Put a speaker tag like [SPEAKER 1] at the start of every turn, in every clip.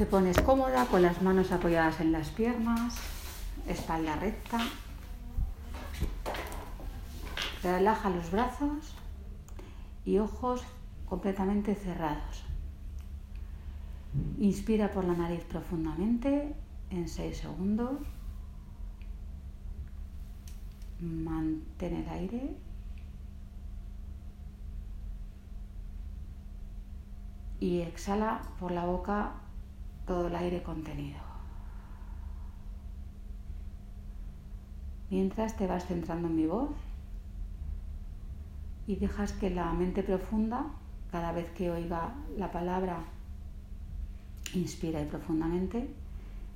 [SPEAKER 1] Te pones cómoda con las manos apoyadas en las piernas, espalda recta. Relaja los brazos y ojos completamente cerrados. Inspira por la nariz profundamente en 6 segundos. Mantén el aire. Y exhala por la boca todo el aire contenido. Mientras te vas centrando en mi voz y dejas que la mente profunda, cada vez que oiga la palabra, inspira y profundamente,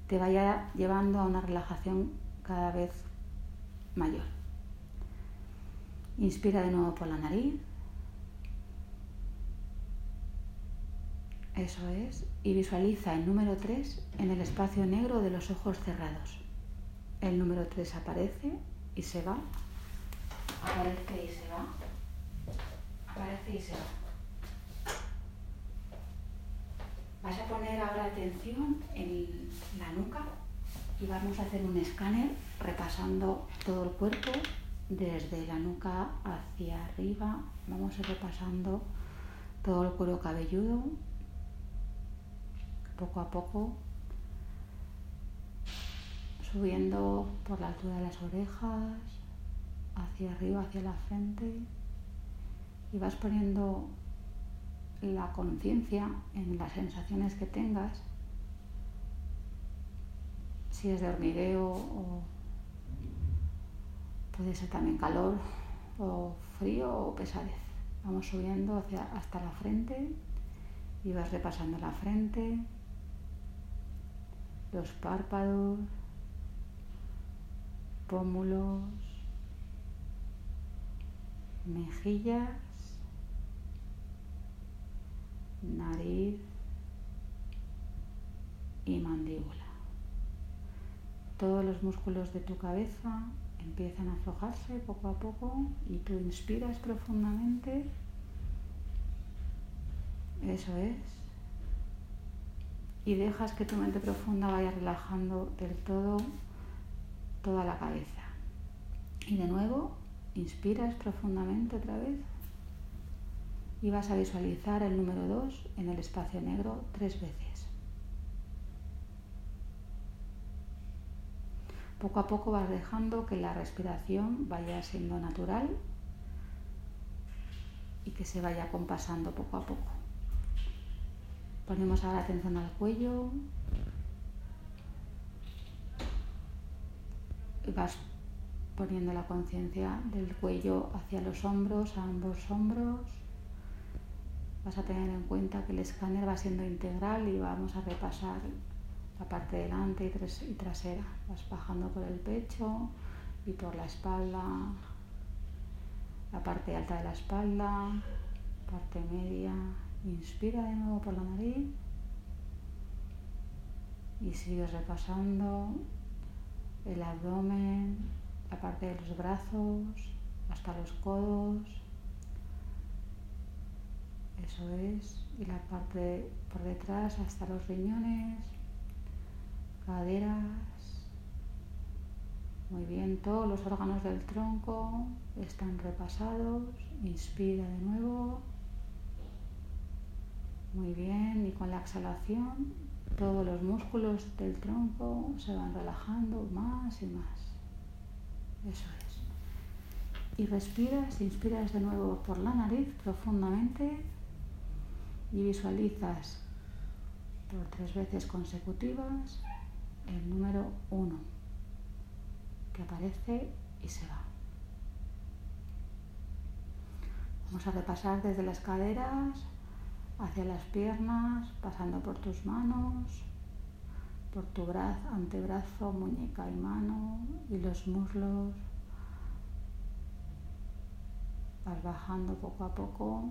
[SPEAKER 1] te vaya llevando a una relajación cada vez mayor. Inspira de nuevo por la nariz. Eso es. Y visualiza el número 3 en el espacio negro de los ojos cerrados. El número 3 aparece y se va. Aparece y se va. Aparece y se va. Vas a poner ahora atención en la nuca y vamos a hacer un escáner repasando todo el cuerpo desde la nuca hacia arriba. Vamos a ir repasando todo el cuero cabelludo poco a poco subiendo por la altura de las orejas, hacia arriba, hacia la frente y vas poniendo la conciencia en las sensaciones que tengas, si es de hormigueo o puede ser también calor o frío o pesadez. Vamos subiendo hacia, hasta la frente y vas repasando la frente, los párpados, pómulos, mejillas, nariz y mandíbula. Todos los músculos de tu cabeza empiezan a aflojarse poco a poco y tú inspiras profundamente. Eso es y dejas que tu mente profunda vaya relajando del todo toda la cabeza. Y de nuevo, inspiras profundamente otra vez y vas a visualizar el número 2 en el espacio negro tres veces. Poco a poco vas dejando que la respiración vaya siendo natural y que se vaya compasando poco a poco. Ponemos ahora atención al cuello. Y vas poniendo la conciencia del cuello hacia los hombros, a ambos hombros. Vas a tener en cuenta que el escáner va siendo integral y vamos a repasar la parte delante y trasera. Vas bajando por el pecho y por la espalda, la parte alta de la espalda, parte media, Inspira de nuevo por la nariz y sigues repasando el abdomen, la parte de los brazos, hasta los codos. Eso es. Y la parte por detrás hasta los riñones, caderas. Muy bien, todos los órganos del tronco están repasados. Inspira de nuevo. Muy bien, y con la exhalación todos los músculos del tronco se van relajando más y más. Eso es. Y respiras, inspiras de nuevo por la nariz profundamente y visualizas por tres veces consecutivas el número uno que aparece y se va. Vamos a repasar desde las caderas hacia las piernas, pasando por tus manos, por tu brazo, antebrazo, muñeca y mano y los muslos. Vas bajando poco a poco,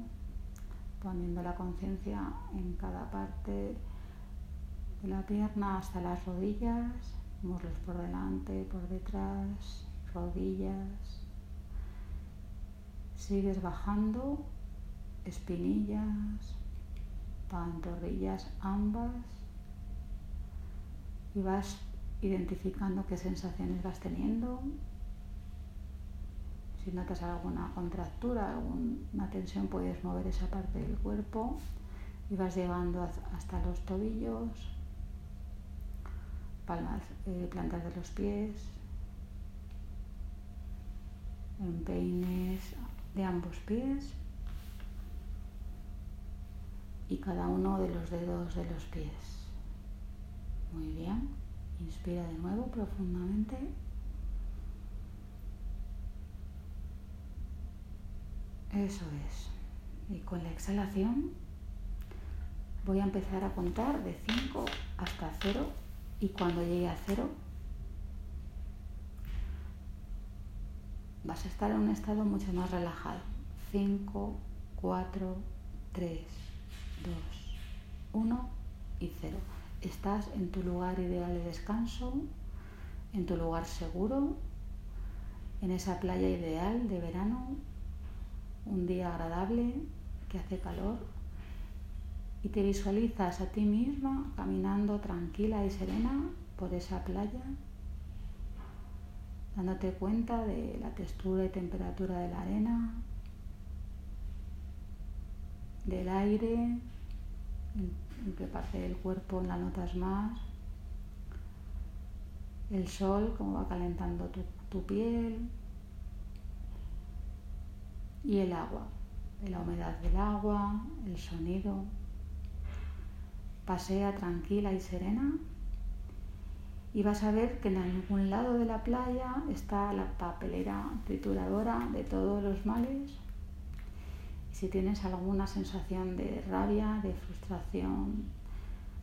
[SPEAKER 1] poniendo la conciencia en cada parte de la pierna hasta las rodillas, muslos por delante, por detrás, rodillas. Sigues bajando, espinillas, pantorrillas ambas y vas identificando qué sensaciones vas teniendo. Si notas alguna contractura, alguna tensión, puedes mover esa parte del cuerpo y vas llegando hasta los tobillos, palmas, eh, plantas de los pies, empeines de ambos pies y cada uno de los dedos de los pies. Muy bien. Inspira de nuevo profundamente. Eso es. Y con la exhalación voy a empezar a contar de 5 hasta 0 y cuando llegue a 0 vas a estar en un estado mucho más relajado. 5, 4, 3, 2, 1 y 0. Estás en tu lugar ideal de descanso, en tu lugar seguro, en esa playa ideal de verano, un día agradable que hace calor y te visualizas a ti misma caminando tranquila y serena por esa playa, dándote cuenta de la textura y temperatura de la arena, del aire, en qué parte del cuerpo la notas más, el sol, cómo va calentando tu, tu piel. Y el agua, la humedad del agua, el sonido. Pasea tranquila y serena. Y vas a ver que en algún lado de la playa está la papelera trituradora de todos los males si tienes alguna sensación de rabia, de frustración,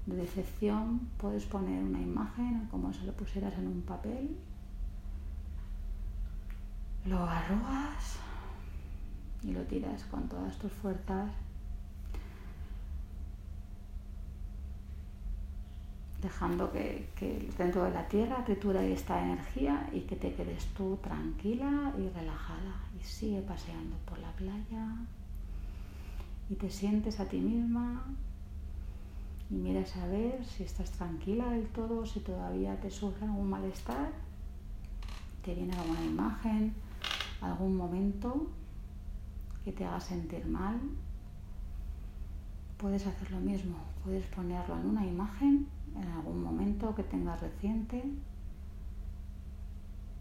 [SPEAKER 1] de decepción, puedes poner una imagen como si lo pusieras en un papel. Lo arrugas y lo tiras con todas tus fuerzas. dejando que, que, dentro de la tierra tritura esta energía y que te quedes tú tranquila y relajada y sigue paseando por la playa y te sientes a ti misma y miras a ver si estás tranquila del todo, si todavía te surge algún malestar, te viene alguna imagen, algún momento que te haga sentir mal. Puedes hacer lo mismo, puedes ponerlo en una imagen, en algún momento que tengas reciente,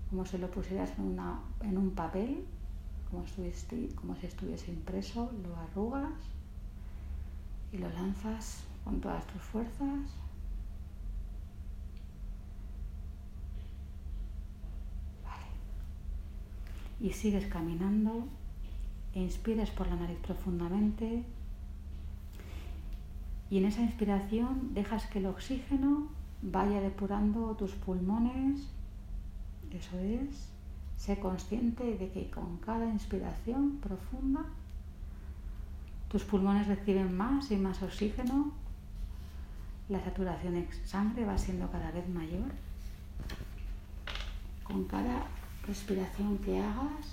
[SPEAKER 1] como si lo pusieras en, una, en un papel como, como si estuviese impreso, lo arrugas y lo lanzas con todas tus fuerzas. Y sigues caminando, e inspiras por la nariz profundamente y en esa inspiración dejas que el oxígeno vaya depurando tus pulmones, eso es, Sé consciente de que con cada inspiración profunda tus pulmones reciben más y más oxígeno, la saturación en sangre va siendo cada vez mayor. Con cada respiración que hagas,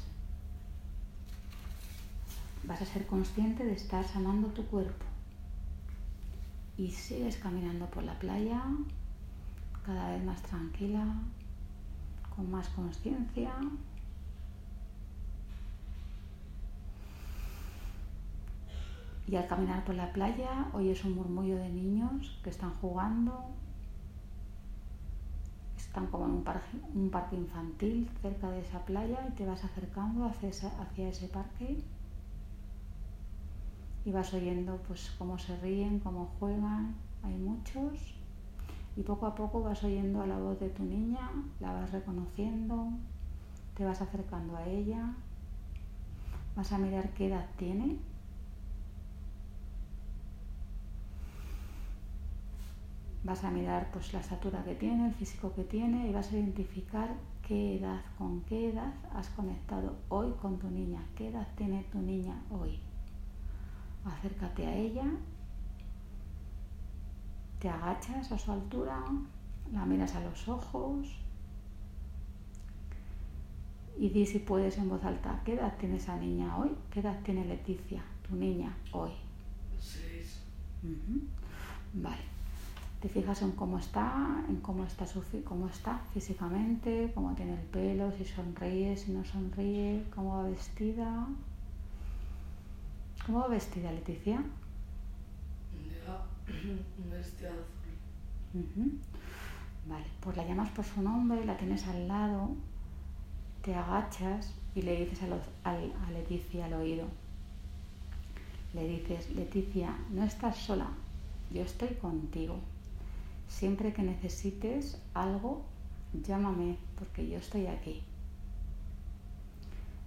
[SPEAKER 1] vas a ser consciente de estar sanando tu cuerpo. Y sigues caminando por la playa, cada vez más tranquila, con más conciencia. Y al caminar por la playa oyes un murmullo de niños que están jugando. Están como en un parque, un parque infantil cerca de esa playa y te vas acercando hacia, hacia ese parque y vas oyendo pues cómo se ríen, cómo juegan. Hay muchos y poco a poco vas oyendo a la voz de tu niña, la vas reconociendo, te vas acercando a ella, vas a mirar qué edad tiene. Vas a mirar pues la estatura que tiene, el físico que tiene y vas a identificar qué edad, con qué edad has conectado hoy con tu niña, qué edad tiene tu niña hoy. Acércate a ella te agachas a su altura, la miras a los ojos y di si puedes en voz alta, ¿qué edad tiene esa niña hoy? ¿Qué edad tiene Leticia, tu niña, hoy?
[SPEAKER 2] Seis.
[SPEAKER 1] Vale. Te fijas en cómo está, en cómo está, su, cómo está físicamente, cómo tiene el pelo, si sonríe, si no sonríe, cómo va vestida. ¿Cómo va vestida Leticia?
[SPEAKER 2] Vestido azul.
[SPEAKER 1] Vale, pues la llamas por su nombre, la tienes al lado, te agachas y le dices a, a Leticia al oído. Le dices, Leticia, no estás sola, yo estoy contigo. Siempre que necesites algo, llámame, porque yo estoy aquí.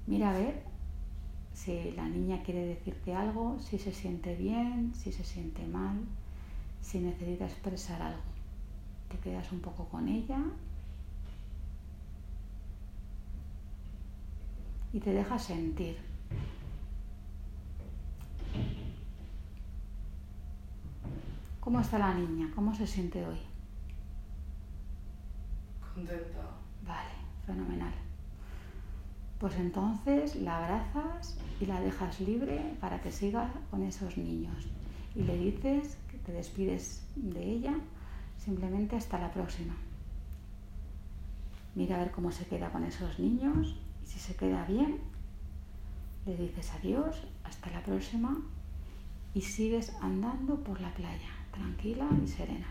[SPEAKER 1] Mira a ver si la niña quiere decirte algo, si se siente bien, si se siente mal, si necesita expresar algo. Te quedas un poco con ella y te dejas sentir. ¿Cómo está la niña? ¿Cómo se siente hoy?
[SPEAKER 2] Contenta.
[SPEAKER 1] Vale, fenomenal. Pues entonces la abrazas y la dejas libre para que siga con esos niños. Y le dices te despides de ella simplemente hasta la próxima. Mira a ver cómo se queda con esos niños y si se queda bien, le dices adiós, hasta la próxima y sigues andando por la playa tranquila y serena.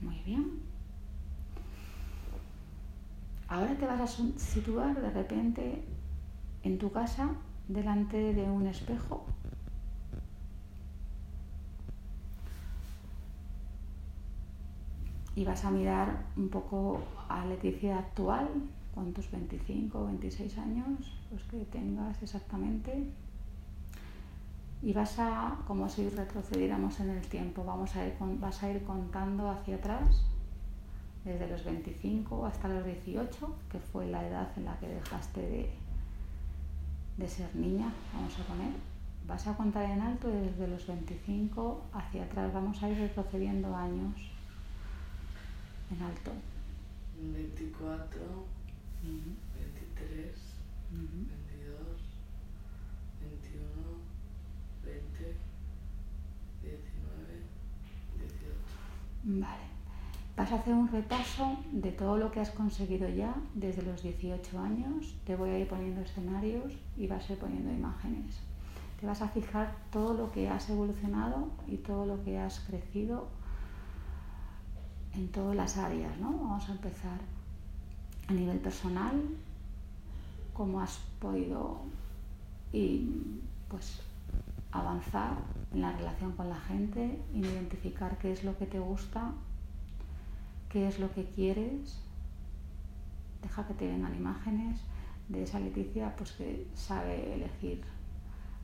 [SPEAKER 1] Muy bien. Ahora te vas a situar de repente en tu casa delante de un espejo. Y vas a mirar un poco a Leticia actual, con tus 25 o 26 años, los que tengas exactamente y vas a, como si retrocediéramos en el tiempo, vamos a ir, vas a ir contando hacia atrás, desde los 25 hasta los 18, que fue la edad en la que dejaste de, de ser niña, vamos a poner. Vas a contar en alto desde los 25 hacia atrás, vamos a ir retrocediendo años en alto.
[SPEAKER 2] 24, 23,
[SPEAKER 1] Vale. Vas a hacer un repaso de todo lo que has conseguido ya desde los 18 años. Te voy a ir poniendo escenarios y vas a ir poniendo imágenes. Te vas a fijar todo lo que has evolucionado y todo lo que has crecido en todas las áreas, ¿no? Vamos a empezar a nivel personal, cómo has podido y pues avanzar en la relación con la gente, en identificar qué es lo que te gusta, qué es lo que quieres. Deja que te vengan imágenes de esa Leticia pues que sabe elegir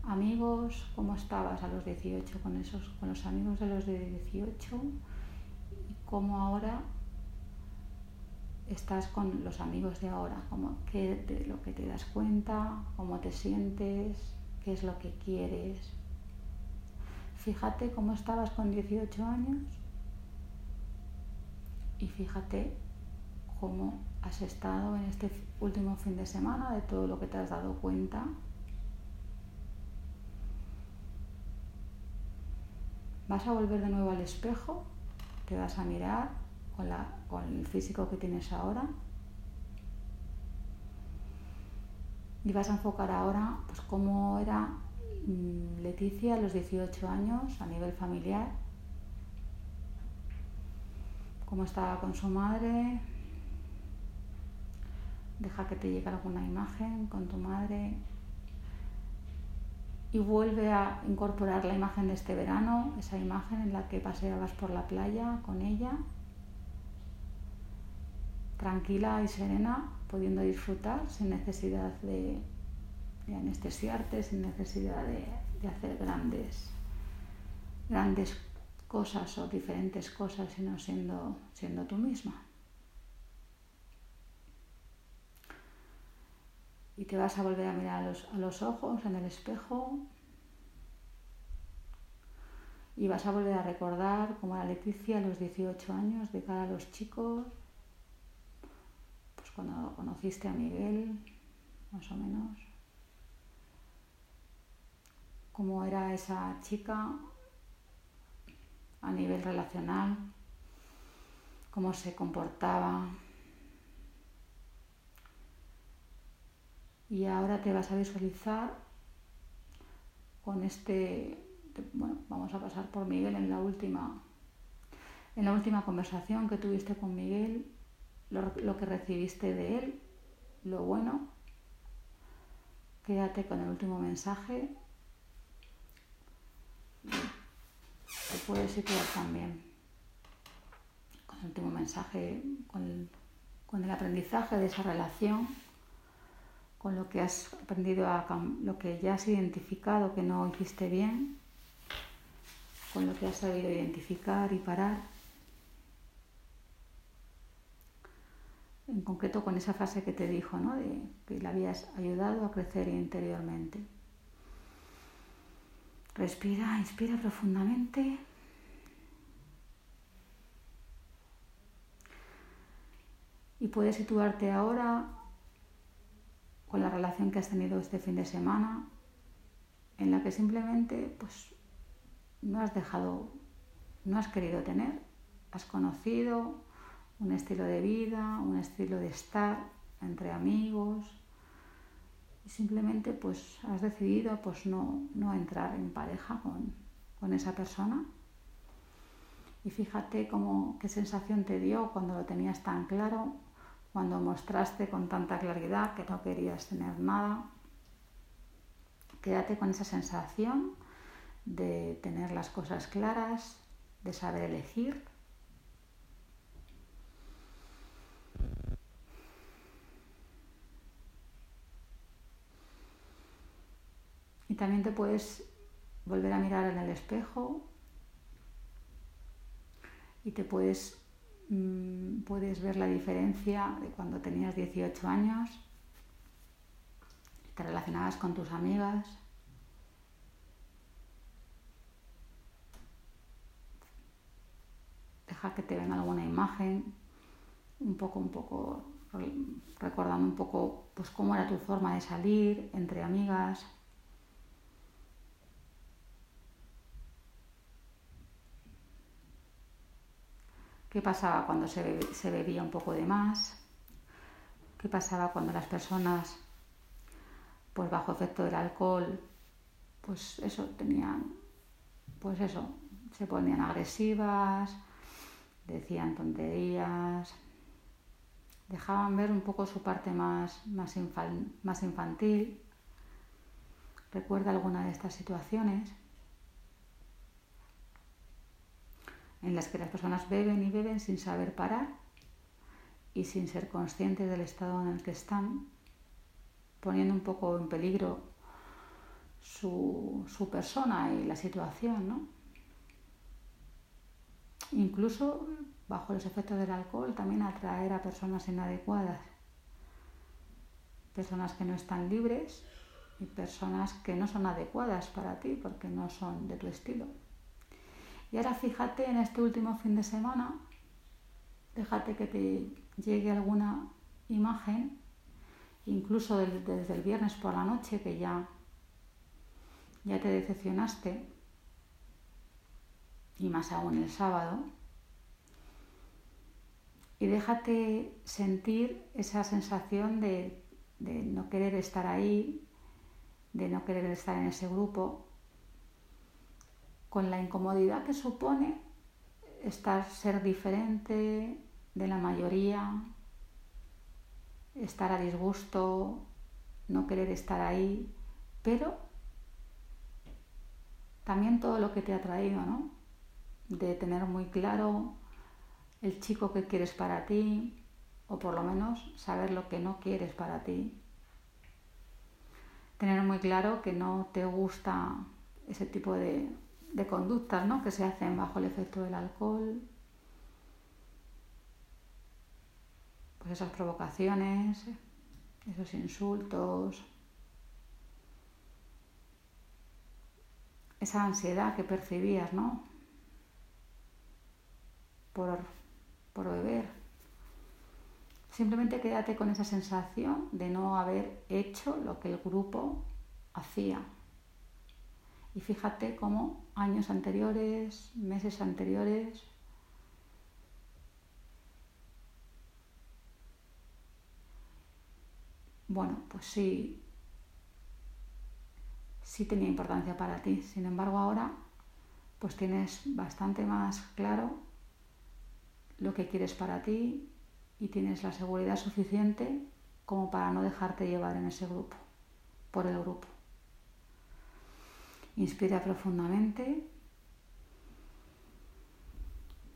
[SPEAKER 1] amigos, cómo estabas a los 18 con esos con los amigos de los de 18 y cómo ahora estás con los amigos de ahora, como qué de lo que te das cuenta, cómo te sientes, qué es lo que quieres. Fíjate cómo estabas con 18 años y fíjate cómo has estado en este último fin de semana de todo lo que te has dado cuenta. Vas a volver de nuevo al espejo, te vas a mirar con, con el físico que tienes ahora. Y vas a enfocar ahora pues cómo era Mm, Leticia a los 18 años a nivel familiar, cómo estaba con su madre, deja que te llegue alguna imagen con tu madre y vuelve a incorporar la imagen de este verano, esa imagen en la que paseabas por la playa con ella, tranquila y serena, pudiendo disfrutar sin necesidad de de anestesiarte sin necesidad de, hacer grandes, grandes cosas o diferentes cosas, sino siendo, siendo tú misma. Y te vas a volver a mirar a los, a los ojos en el espejo y vas a volver a recordar como la Leticia a los 18 años de cara a los chicos, pues cuando conociste a Miguel, más o menos cómo era esa chica a nivel relacional, cómo se comportaba. Y ahora te vas a visualizar con este, bueno, vamos a pasar por Miguel en la última, en la última conversación que tuviste con Miguel, lo, que recibiste de él, lo bueno. Quédate con el último mensaje. Te puedes situar también con el último mensaje, con con el aprendizaje de esa relación con lo que has aprendido, a, lo que ya has identificado que no hiciste bien, con lo que has sabido identificar y parar. En concreto con esa frase que te dijo, ¿no? de que le habías ayudado a crecer interiormente. Respira, inspira profundamente. Y puedes situarte ahora con la relación que has tenido este fin de semana, en la que simplemente pues, no has dejado, no has querido tener, has conocido un estilo de vida, un estilo de estar entre amigos y simplemente pues has decidido pues no, no entrar en pareja con, con esa persona. Y fíjate cómo, qué sensación te dio cuando lo tenías tan claro cuando mostraste con tanta claridad que no querías tener nada. Quédate con esa sensación de tener las cosas claras, de saber elegir. Y también te puedes volver a mirar en el espejo y te puedes puedes ver la diferencia de cuando tenías 18 años, te relacionabas con tus amigas, deja que te venga alguna imagen, un poco, un poco, recordando un poco pues cómo era tu forma de salir entre amigas. ¿Qué pasaba cuando se, bebía un poco de más? ¿Qué pasaba cuando las personas, pues bajo efecto del alcohol, pues eso, tenían, pues eso, se ponían agresivas, decían tonterías, dejaban ver un poco su parte más, más, más infantil. ¿Recuerda alguna de estas situaciones? En las que las personas beben y beben sin saber parar y sin ser conscientes del estado en el que están, poniendo un poco en peligro su, persona y la situación, ¿no? Incluso bajo los efectos del alcohol también atraer a personas inadecuadas, personas que no están libres y personas que no son adecuadas para ti porque no son de tu estilo. Y ahora fíjate en este último fin de semana, déjate que te llegue alguna imagen, incluso desde, el viernes por la noche que ya, ya te decepcionaste, y más aún el sábado, y déjate sentir esa sensación de, de no querer estar ahí, de no querer estar en ese grupo, con la incomodidad que supone estar, ser diferente de la mayoría, estar a disgusto, no querer estar ahí, pero también todo lo que te ha traído, ¿no? De tener muy claro el chico que quieres para ti, o por lo menos saber lo que no quieres para ti. Tener muy claro que no te gusta ese tipo de, de conductas ¿no? que se hacen bajo el efecto del alcohol, pues esas provocaciones, esos insultos, esa ansiedad que percibías, ¿no? Por, por beber. Simplemente quédate con esa sensación de no haber hecho lo que el grupo hacía. Y fíjate cómo años anteriores, meses anteriores, bueno, pues sí, sí tenía importancia para ti. Sin embargo, ahora pues tienes bastante más claro lo que quieres para ti y tienes la seguridad suficiente como para no dejarte llevar en ese grupo, por el grupo. Inspira profundamente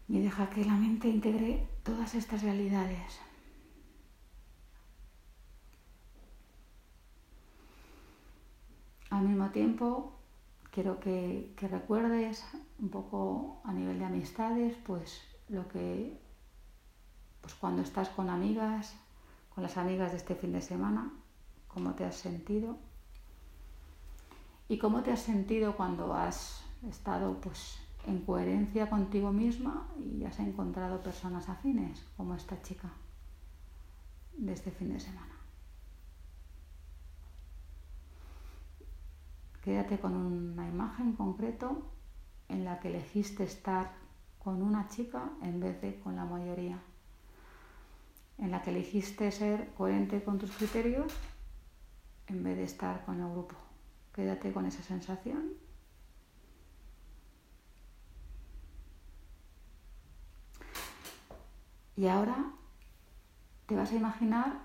[SPEAKER 1] y deja que la mente integre todas estas realidades. Al mismo tiempo, quiero que, recuerdes un poco a nivel de amistades, pues lo que, pues cuando estás con amigas, con las amigas de este fin de semana, cómo te has sentido y cómo te has sentido cuando has estado pues en coherencia contigo misma y has encontrado personas afines como esta chica de este fin de semana. Quédate con una imagen concreto en la que elegiste estar con una chica en vez de con la mayoría, en la que elegiste ser coherente con tus criterios en vez de estar con el grupo. Quédate con esa sensación. Y ahora te vas a imaginar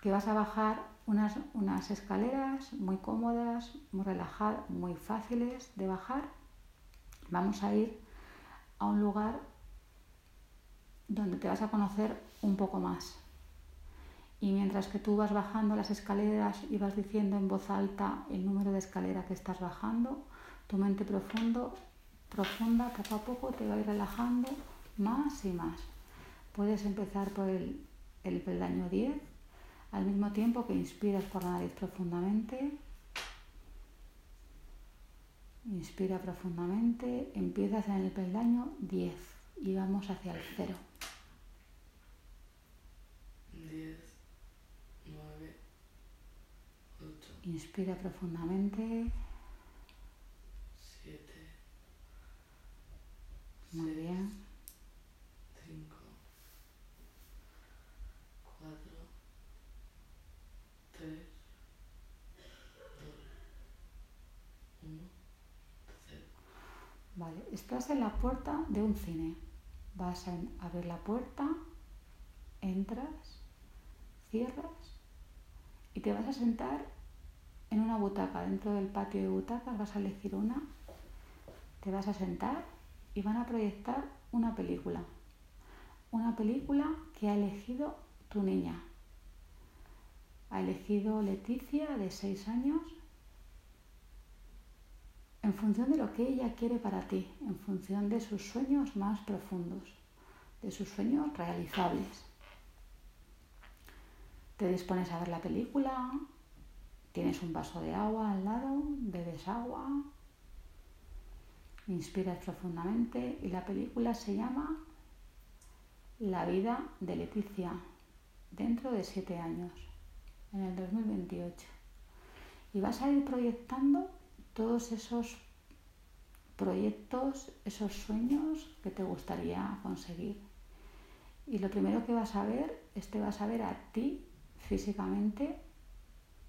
[SPEAKER 1] que vas a bajar unas, unas escaleras muy cómodas, muy relajadas, muy fáciles de bajar. Vamos a ir a un lugar donde te vas a conocer un poco más. Y mientras que tú vas bajando las escaleras y vas diciendo en voz alta el número de escalera que estás bajando, tu mente profundo, profunda poco a poco te va a ir relajando más y más. Puedes empezar por el, el peldaño 10 al mismo tiempo que inspiras por la nariz profundamente, inspira profundamente, empiezas en el peldaño 10 y vamos hacia el 0.
[SPEAKER 2] 10,
[SPEAKER 1] Inspira profundamente.
[SPEAKER 2] 7.
[SPEAKER 1] Muy bien. Vale, estás en la puerta de un cine. Vas a abrir la puerta, entras, cierras y te vas a sentar en una butaca. Dentro del patio de butacas vas a elegir una, te vas a sentar y van a proyectar una película. Una película que ha elegido tu niña. Ha elegido Leticia de 6 años en función de lo que ella quiere para ti, en función de sus sueños más profundos, de sus sueños realizables. Te dispones a ver la película, tienes un vaso de agua al lado, bebes agua, inspiras profundamente y la película se llama La vida de Leticia, dentro de siete años, en el 2028. Y vas a ir proyectando todos esos proyectos, esos sueños que te gustaría conseguir. Y lo primero que vas a ver es te vas a ver a ti físicamente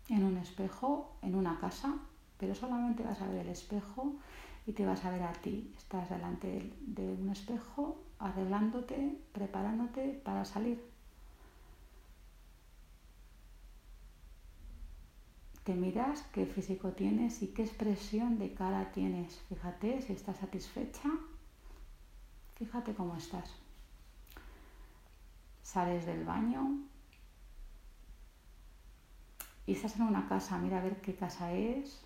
[SPEAKER 1] en un espejo, en una casa, pero solamente vas a ver el espejo y te vas a ver a ti. Estás delante de un espejo arreglándote, preparándote para salir. te miras qué físico tienes y qué expresión de cara tienes. Fíjate si estás satisfecha. Fíjate cómo estás. Sales del baño y estás en una casa. Mira a ver qué casa es.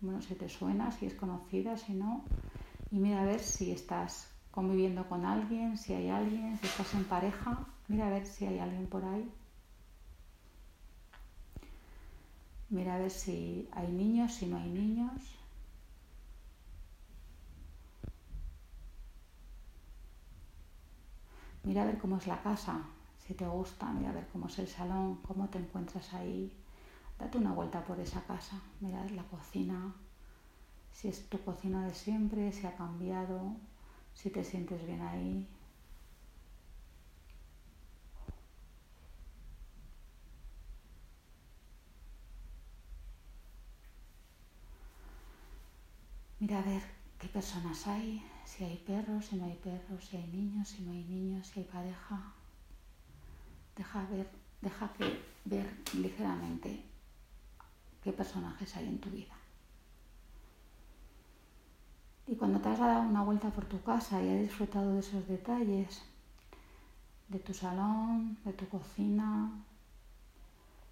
[SPEAKER 1] Bueno, si te suena, si es conocida, si no. Y mira a ver si estás conviviendo con alguien, si hay alguien, si estás en pareja. Mira a ver si hay alguien por ahí. Mira a ver si hay niños, si no hay niños. Mira a ver cómo es la casa, si te gusta, mira a ver cómo es el salón, cómo te encuentras ahí date una vuelta por esa casa, mira la cocina, si es tu cocina de siempre, si ha cambiado, si te sientes bien ahí. Mira a ver qué personas hay, si hay perros, si no hay perros, si hay niños, si no hay niños, si hay pareja. Deja ver, deja que ver ligeramente qué personajes hay en tu vida. Y cuando te has dado una vuelta por tu casa y has disfrutado de esos detalles, de tu salón, de tu cocina,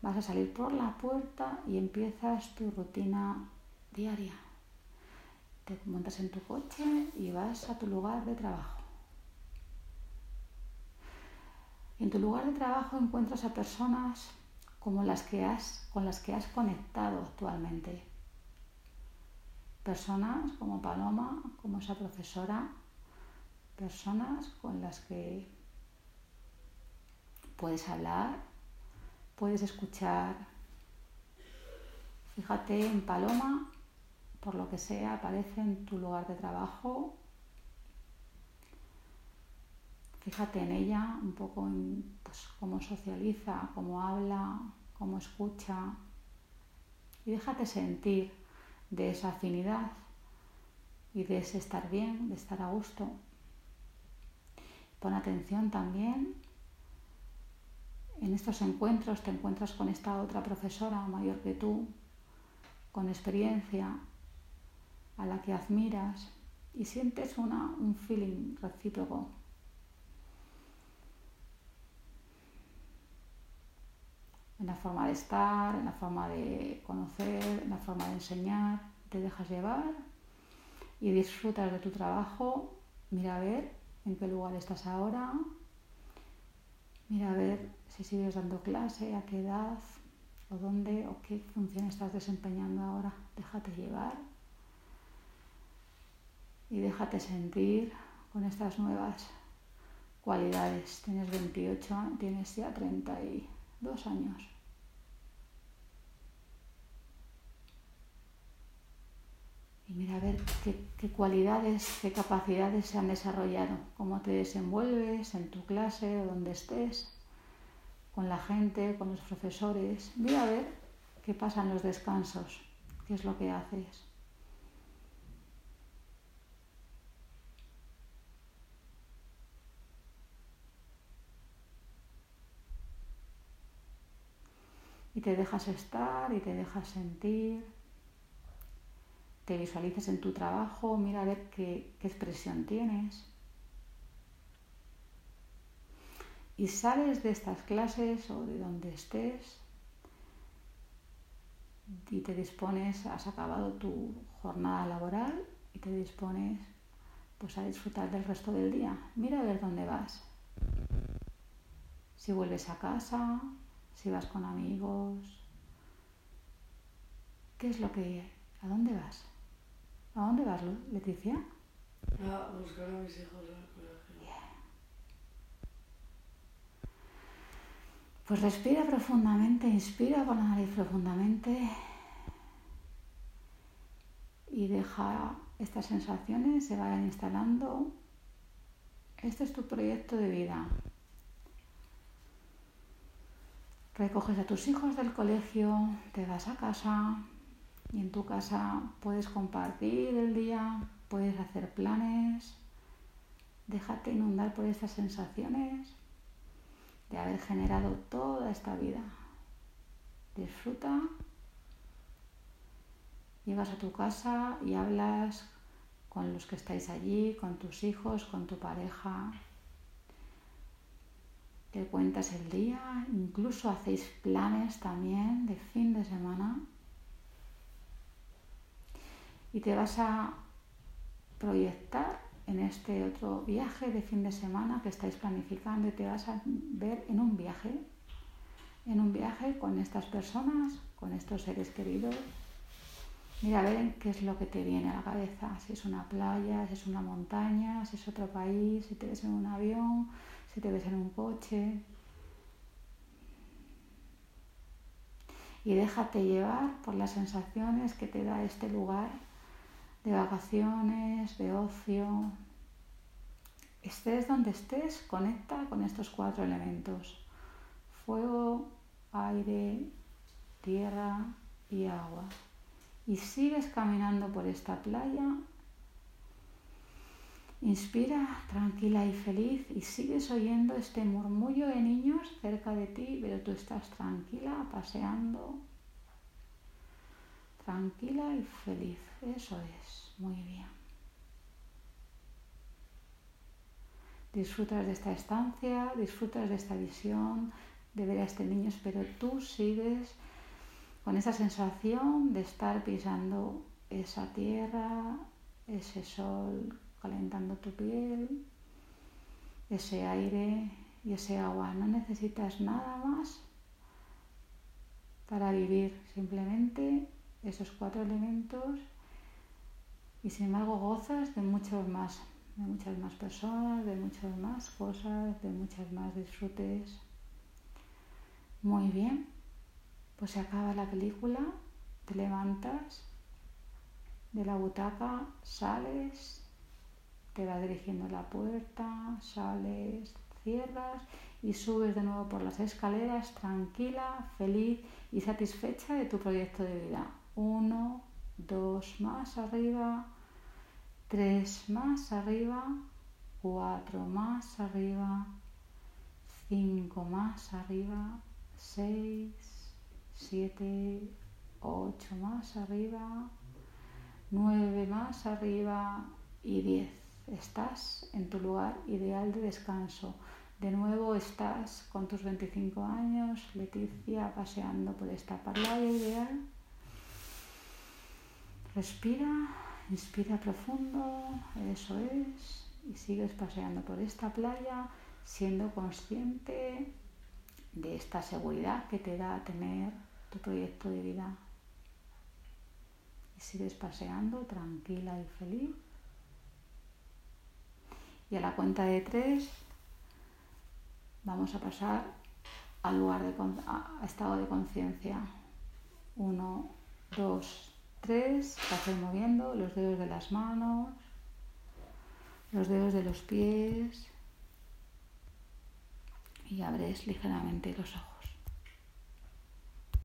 [SPEAKER 1] vas a salir por la puerta y empiezas tu rutina diaria. Te montas en tu coche y vas a tu lugar de trabajo. En tu lugar de trabajo encuentras a personas como las que has, con las que has conectado actualmente personas como Paloma, como esa profesora, personas con las que puedes hablar, puedes escuchar. Fíjate en Paloma, por lo que sea, aparece en tu lugar de trabajo. Fíjate en ella, un poco en pues, cómo socializa, cómo habla, cómo escucha. Y déjate sentir de esa afinidad y de ese estar bien, de estar a gusto. Pon atención también en estos encuentros, te encuentras con esta otra profesora mayor que tú, con experiencia, a la que admiras y sientes una, un feeling recíproco en la forma de estar, en la forma de conocer, en la forma de enseñar, te dejas llevar y disfrutas de tu trabajo, mira a ver en qué lugar estás ahora, mira a ver si sigues dando clase, a qué edad, o dónde, o qué función estás desempeñando ahora, déjate llevar y déjate sentir con estas nuevas cualidades. Tienes 28, tienes ya 30 y dos años. Y mira a ver qué, cualidades, qué capacidades se han desarrollado, cómo te desenvuelves en tu clase donde estés, con la gente, con los profesores. Mira a ver qué pasa en los descansos, qué es lo que haces. Te dejas estar y te dejas sentir. Te visualices en tu trabajo, mira a ver qué, qué expresión tienes. Y sales de estas clases o de donde estés y te dispones, has acabado tu jornada laboral y te dispones pues a disfrutar del resto del día. Mira a ver dónde vas. Si vuelves a casa, si vas con amigos. ¿Qué es lo que... ¿A dónde vas? ¿A dónde vas, Leticia?
[SPEAKER 2] A buscar a mis hijos al colegio.
[SPEAKER 1] Pues respira profundamente, inspira por la nariz profundamente y deja estas sensaciones se vayan instalando. Este es tu proyecto de vida. Recoges a tus hijos del colegio, te vas a casa y en tu casa puedes compartir el día, puedes hacer planes. Déjate inundar por estas sensaciones de haber generado toda esta vida. Disfruta. Llegas a tu casa y hablas con los que estáis allí, con tus hijos, con tu pareja, te cuentas el día, incluso hacéis planes también de fin de semana y te vas a proyectar en este otro viaje de fin de semana que estáis planificando y te vas a ver en un viaje, en un viaje con estas personas, con estos seres queridos. Mira a ver qué es lo que te viene a la cabeza, si es una playa, si es una montaña, si es otro país, si te ves en un avión, si te ves en un coche. Y déjate llevar por las sensaciones que te da este lugar de vacaciones, de ocio. Estés donde estés, conecta con estos cuatro elementos. Fuego, aire, tierra y agua. y sigues caminando por esta playa. Inspira tranquila y feliz y sigues oyendo este murmullo de niños cerca de ti, pero tú estás tranquila, paseando, tranquila y feliz. Eso es, muy bien. Disfrutas de esta estancia, disfrutas de esta visión, de ver a este niño, pero tú sigues con esa sensación de estar pisando esa tierra, ese sol calentando tu piel, ese aire y ese agua. No necesitas nada más para vivir, simplemente esos cuatro elementos y sin embargo gozas de muchos más, de muchas más personas, de muchas más cosas, de muchas más disfrutes. Muy bien, pues se acaba la película, te levantas de la butaca, sales, te vas dirigiendo la puerta, sales, cierras y subes de nuevo por las escaleras tranquila, feliz y satisfecha de tu proyecto de vida. Uno, dos más arriba, tres más arriba, cuatro más arriba, cinco más arriba, seis, 7, 8 más arriba, 9 más arriba y 10. Estás en tu lugar ideal de descanso. De nuevo estás con tus 25 años, Leticia, paseando por esta playa ideal. Respira, inspira profundo, eso es, y sigues paseando por esta playa siendo consciente de esta seguridad que te da tener tu proyecto de vida. Y sigues paseando tranquila y feliz. Y a la cuenta de tres vamos a pasar al lugar de a estado de conciencia. Uno, dos, tres. Vas moviendo los dedos de las manos, los dedos de los pies y abres ligeramente los ojos.